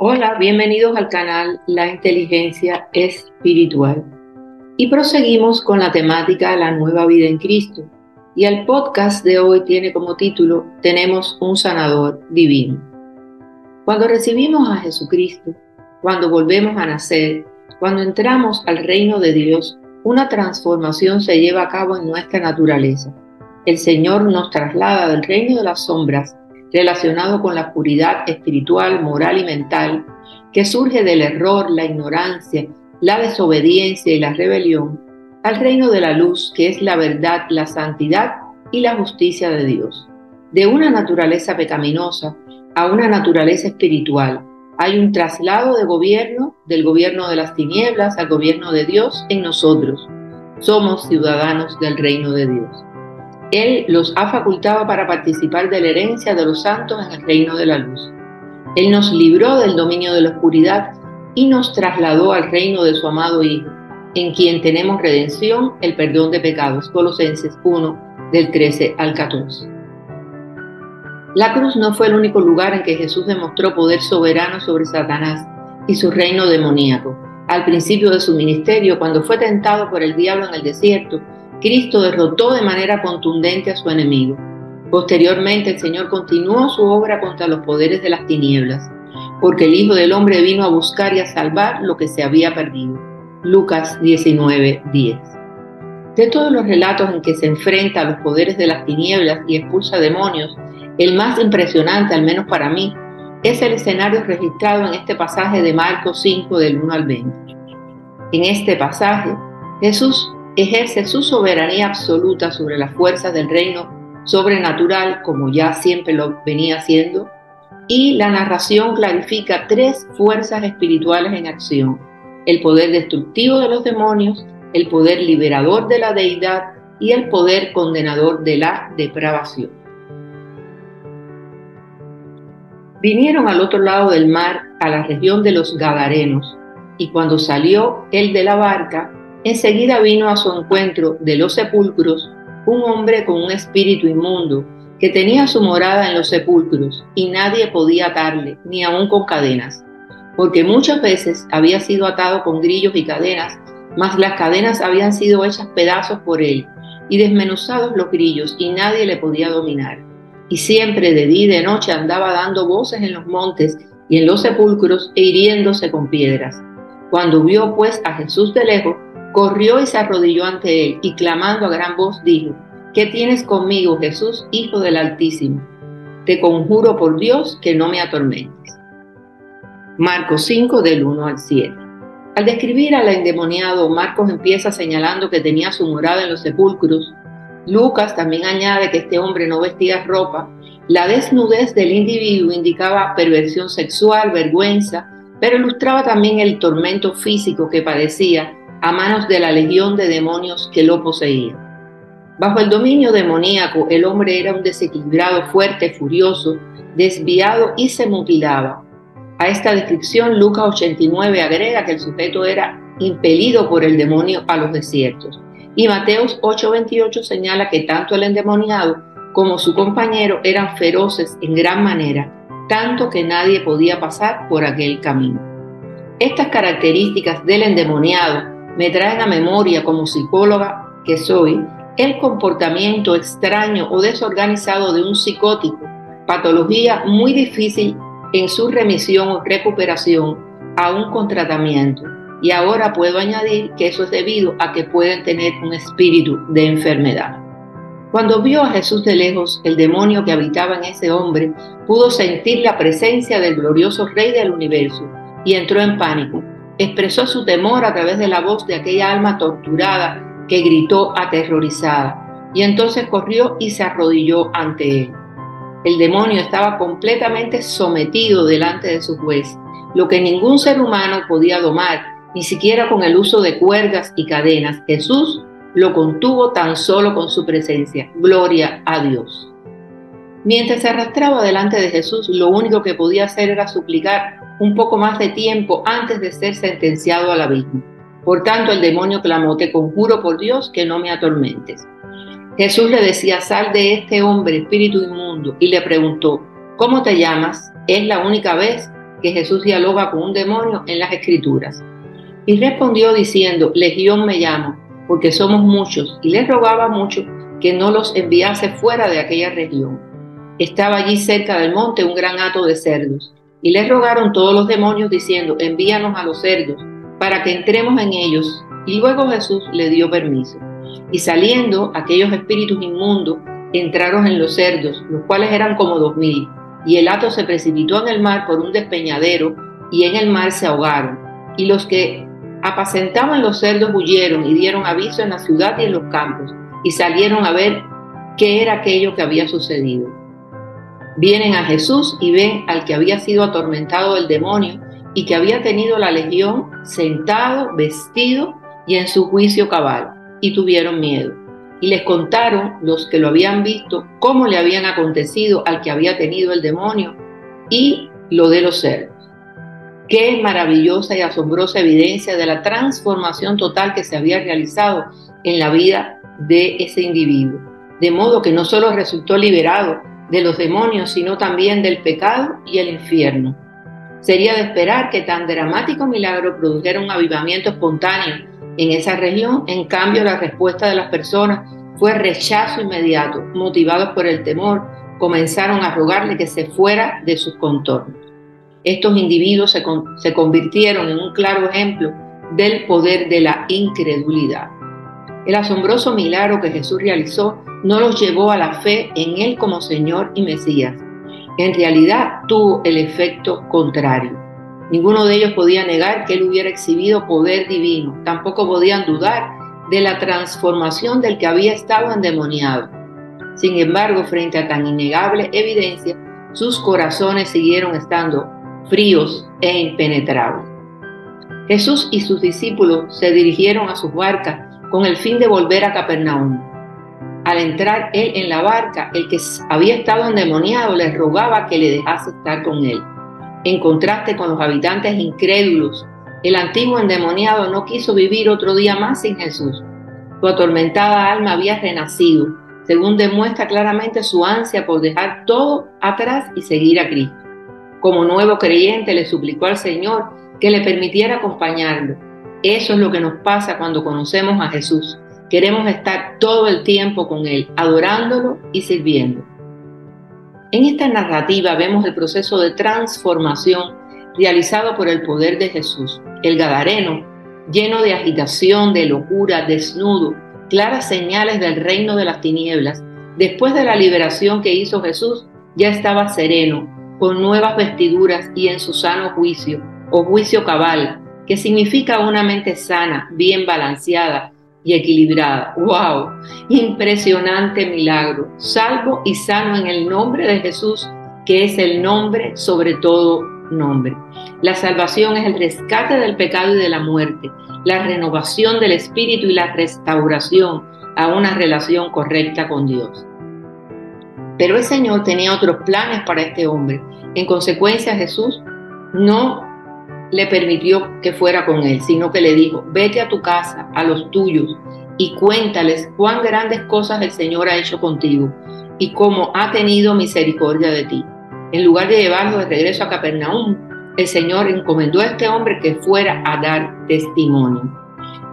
Hola, bienvenidos al canal La Inteligencia Espiritual. Y proseguimos con la temática La nueva vida en Cristo. Y el podcast de hoy tiene como título Tenemos un sanador divino. Cuando recibimos a Jesucristo, cuando volvemos a nacer, cuando entramos al reino de Dios, una transformación se lleva a cabo en nuestra naturaleza. El Señor nos traslada del reino de las sombras relacionado con la oscuridad espiritual, moral y mental que surge del error, la ignorancia, la desobediencia y la rebelión, al reino de la luz, que es la verdad, la santidad y la justicia de Dios. De una naturaleza pecaminosa a una naturaleza espiritual, hay un traslado de gobierno, del gobierno de las tinieblas al gobierno de Dios en nosotros. Somos ciudadanos del reino de Dios. Él los ha facultado para participar de la herencia de los santos en el reino de la luz. Él nos libró del dominio de la oscuridad y nos trasladó al reino de su amado Hijo, en quien tenemos redención, el perdón de pecados. Colosenses 1, del 13 al 14. La cruz no fue el único lugar en que Jesús demostró poder soberano sobre Satanás y su reino demoníaco. Al principio de su ministerio, cuando fue tentado por el diablo en el desierto, Cristo derrotó de manera contundente a su enemigo. Posteriormente el Señor continuó su obra contra los poderes de las tinieblas, porque el Hijo del Hombre vino a buscar y a salvar lo que se había perdido. Lucas 19:10. De todos los relatos en que se enfrenta a los poderes de las tinieblas y expulsa demonios, el más impresionante, al menos para mí, es el escenario registrado en este pasaje de Marcos 5 del 1 al 20. En este pasaje, Jesús ejerce su soberanía absoluta sobre las fuerzas del reino sobrenatural, como ya siempre lo venía haciendo, y la narración clarifica tres fuerzas espirituales en acción, el poder destructivo de los demonios, el poder liberador de la deidad y el poder condenador de la depravación. Vinieron al otro lado del mar, a la región de los Gadarenos, y cuando salió él de la barca, Enseguida vino a su encuentro de los sepulcros un hombre con un espíritu inmundo que tenía su morada en los sepulcros y nadie podía atarle, ni aun con cadenas, porque muchas veces había sido atado con grillos y cadenas, mas las cadenas habían sido hechas pedazos por él y desmenuzados los grillos y nadie le podía dominar. Y siempre de día y de noche andaba dando voces en los montes y en los sepulcros e hiriéndose con piedras. Cuando vio pues a Jesús de lejos, corrió y se arrodilló ante él y clamando a gran voz dijo, ¿qué tienes conmigo, Jesús, Hijo del Altísimo? Te conjuro por Dios que no me atormentes. Marcos 5 del 1 al 7. Al describir al endemoniado, Marcos empieza señalando que tenía su morada en los sepulcros. Lucas también añade que este hombre no vestía ropa. La desnudez del individuo indicaba perversión sexual, vergüenza, pero ilustraba también el tormento físico que padecía a manos de la legión de demonios que lo poseían. Bajo el dominio demoníaco, el hombre era un desequilibrado, fuerte, furioso, desviado y se mutilaba. A esta descripción, Lucas 89 agrega que el sujeto era impelido por el demonio a los desiertos. Y Mateos 8:28 señala que tanto el endemoniado como su compañero eran feroces en gran manera, tanto que nadie podía pasar por aquel camino. Estas características del endemoniado me traen a memoria como psicóloga que soy el comportamiento extraño o desorganizado de un psicótico, patología muy difícil en su remisión o recuperación aún con tratamiento. Y ahora puedo añadir que eso es debido a que pueden tener un espíritu de enfermedad. Cuando vio a Jesús de lejos, el demonio que habitaba en ese hombre pudo sentir la presencia del glorioso Rey del universo y entró en pánico expresó su temor a través de la voz de aquella alma torturada que gritó aterrorizada, y entonces corrió y se arrodilló ante él. El demonio estaba completamente sometido delante de su juez, lo que ningún ser humano podía domar, ni siquiera con el uso de cuerdas y cadenas. Jesús lo contuvo tan solo con su presencia. Gloria a Dios. Mientras se arrastraba delante de Jesús, lo único que podía hacer era suplicar un poco más de tiempo antes de ser sentenciado al abismo. Por tanto, el demonio clamó, te conjuro por Dios que no me atormentes. Jesús le decía, sal de este hombre, espíritu inmundo, y le preguntó, ¿cómo te llamas? Es la única vez que Jesús dialoga con un demonio en las escrituras. Y respondió diciendo, Legión me llamo, porque somos muchos, y les rogaba mucho que no los enviase fuera de aquella región. Estaba allí cerca del monte un gran hato de cerdos, y les rogaron todos los demonios diciendo, envíanos a los cerdos, para que entremos en ellos. Y luego Jesús le dio permiso. Y saliendo aquellos espíritus inmundos, entraron en los cerdos, los cuales eran como dos mil, y el hato se precipitó en el mar por un despeñadero, y en el mar se ahogaron. Y los que apacentaban los cerdos huyeron y dieron aviso en la ciudad y en los campos, y salieron a ver qué era aquello que había sucedido. Vienen a Jesús y ven al que había sido atormentado del demonio y que había tenido la legión sentado, vestido y en su juicio cabal, y tuvieron miedo. Y les contaron los que lo habían visto cómo le habían acontecido al que había tenido el demonio y lo de los cerdos. Qué maravillosa y asombrosa evidencia de la transformación total que se había realizado en la vida de ese individuo. De modo que no solo resultó liberado de los demonios, sino también del pecado y el infierno. Sería de esperar que tan dramático milagro produjera un avivamiento espontáneo en esa región, en cambio la respuesta de las personas fue rechazo inmediato, motivados por el temor, comenzaron a rogarle que se fuera de sus contornos. Estos individuos se, se convirtieron en un claro ejemplo del poder de la incredulidad. El asombroso milagro que Jesús realizó no los llevó a la fe en Él como Señor y Mesías. En realidad tuvo el efecto contrario. Ninguno de ellos podía negar que Él hubiera exhibido poder divino. Tampoco podían dudar de la transformación del que había estado endemoniado. Sin embargo, frente a tan innegable evidencia, sus corazones siguieron estando fríos e impenetrables. Jesús y sus discípulos se dirigieron a sus barcas con el fin de volver a Capernaum. Al entrar él en la barca, el que había estado endemoniado le rogaba que le dejase estar con él. En contraste con los habitantes incrédulos, el antiguo endemoniado no quiso vivir otro día más sin Jesús. Su atormentada alma había renacido, según demuestra claramente su ansia por dejar todo atrás y seguir a Cristo. Como nuevo creyente le suplicó al Señor que le permitiera acompañarlo. Eso es lo que nos pasa cuando conocemos a Jesús. Queremos estar todo el tiempo con Él, adorándolo y sirviendo. En esta narrativa vemos el proceso de transformación realizado por el poder de Jesús. El Gadareno, lleno de agitación, de locura, desnudo, claras señales del reino de las tinieblas, después de la liberación que hizo Jesús, ya estaba sereno, con nuevas vestiduras y en su sano juicio, o juicio cabal, que significa una mente sana, bien balanceada y equilibrada. ¡Wow! Impresionante milagro. Salvo y sano en el nombre de Jesús, que es el nombre sobre todo nombre. La salvación es el rescate del pecado y de la muerte, la renovación del espíritu y la restauración a una relación correcta con Dios. Pero el Señor tenía otros planes para este hombre. En consecuencia, Jesús no le permitió que fuera con él, sino que le dijo, vete a tu casa, a los tuyos, y cuéntales cuán grandes cosas el Señor ha hecho contigo y cómo ha tenido misericordia de ti. En lugar de llevarlo de regreso a Capernaum, el Señor encomendó a este hombre que fuera a dar testimonio.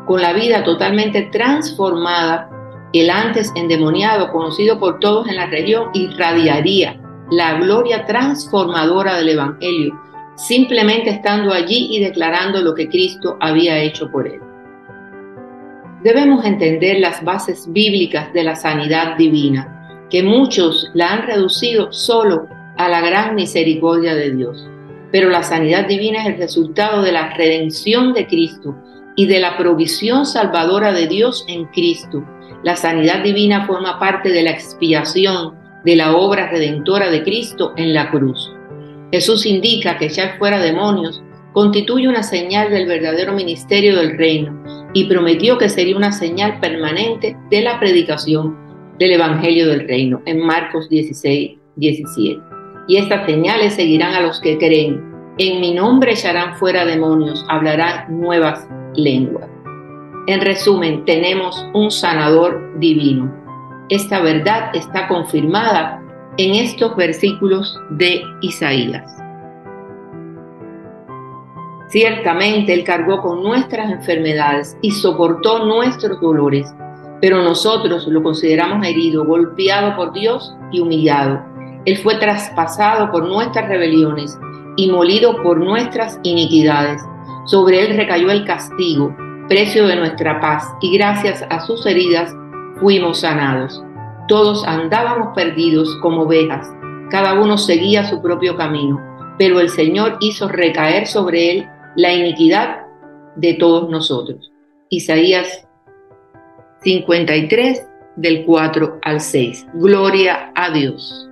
Con la vida totalmente transformada, el antes endemoniado, conocido por todos en la región, irradiaría la gloria transformadora del Evangelio, simplemente estando allí y declarando lo que Cristo había hecho por él. Debemos entender las bases bíblicas de la sanidad divina, que muchos la han reducido solo a la gran misericordia de Dios. Pero la sanidad divina es el resultado de la redención de Cristo y de la provisión salvadora de Dios en Cristo. La sanidad divina forma parte de la expiación de la obra redentora de Cristo en la cruz. Jesús indica que echar fuera demonios constituye una señal del verdadero ministerio del reino y prometió que sería una señal permanente de la predicación del Evangelio del Reino en Marcos 16, 17 y estas señales seguirán a los que creen. En mi nombre echarán fuera demonios, hablarán nuevas lenguas. En resumen, tenemos un sanador divino. Esta verdad está confirmada en estos versículos de Isaías. Ciertamente Él cargó con nuestras enfermedades y soportó nuestros dolores, pero nosotros lo consideramos herido, golpeado por Dios y humillado. Él fue traspasado por nuestras rebeliones y molido por nuestras iniquidades. Sobre Él recayó el castigo, precio de nuestra paz, y gracias a sus heridas fuimos sanados. Todos andábamos perdidos como ovejas, cada uno seguía su propio camino, pero el Señor hizo recaer sobre Él la iniquidad de todos nosotros. Isaías 53 del 4 al 6. Gloria a Dios.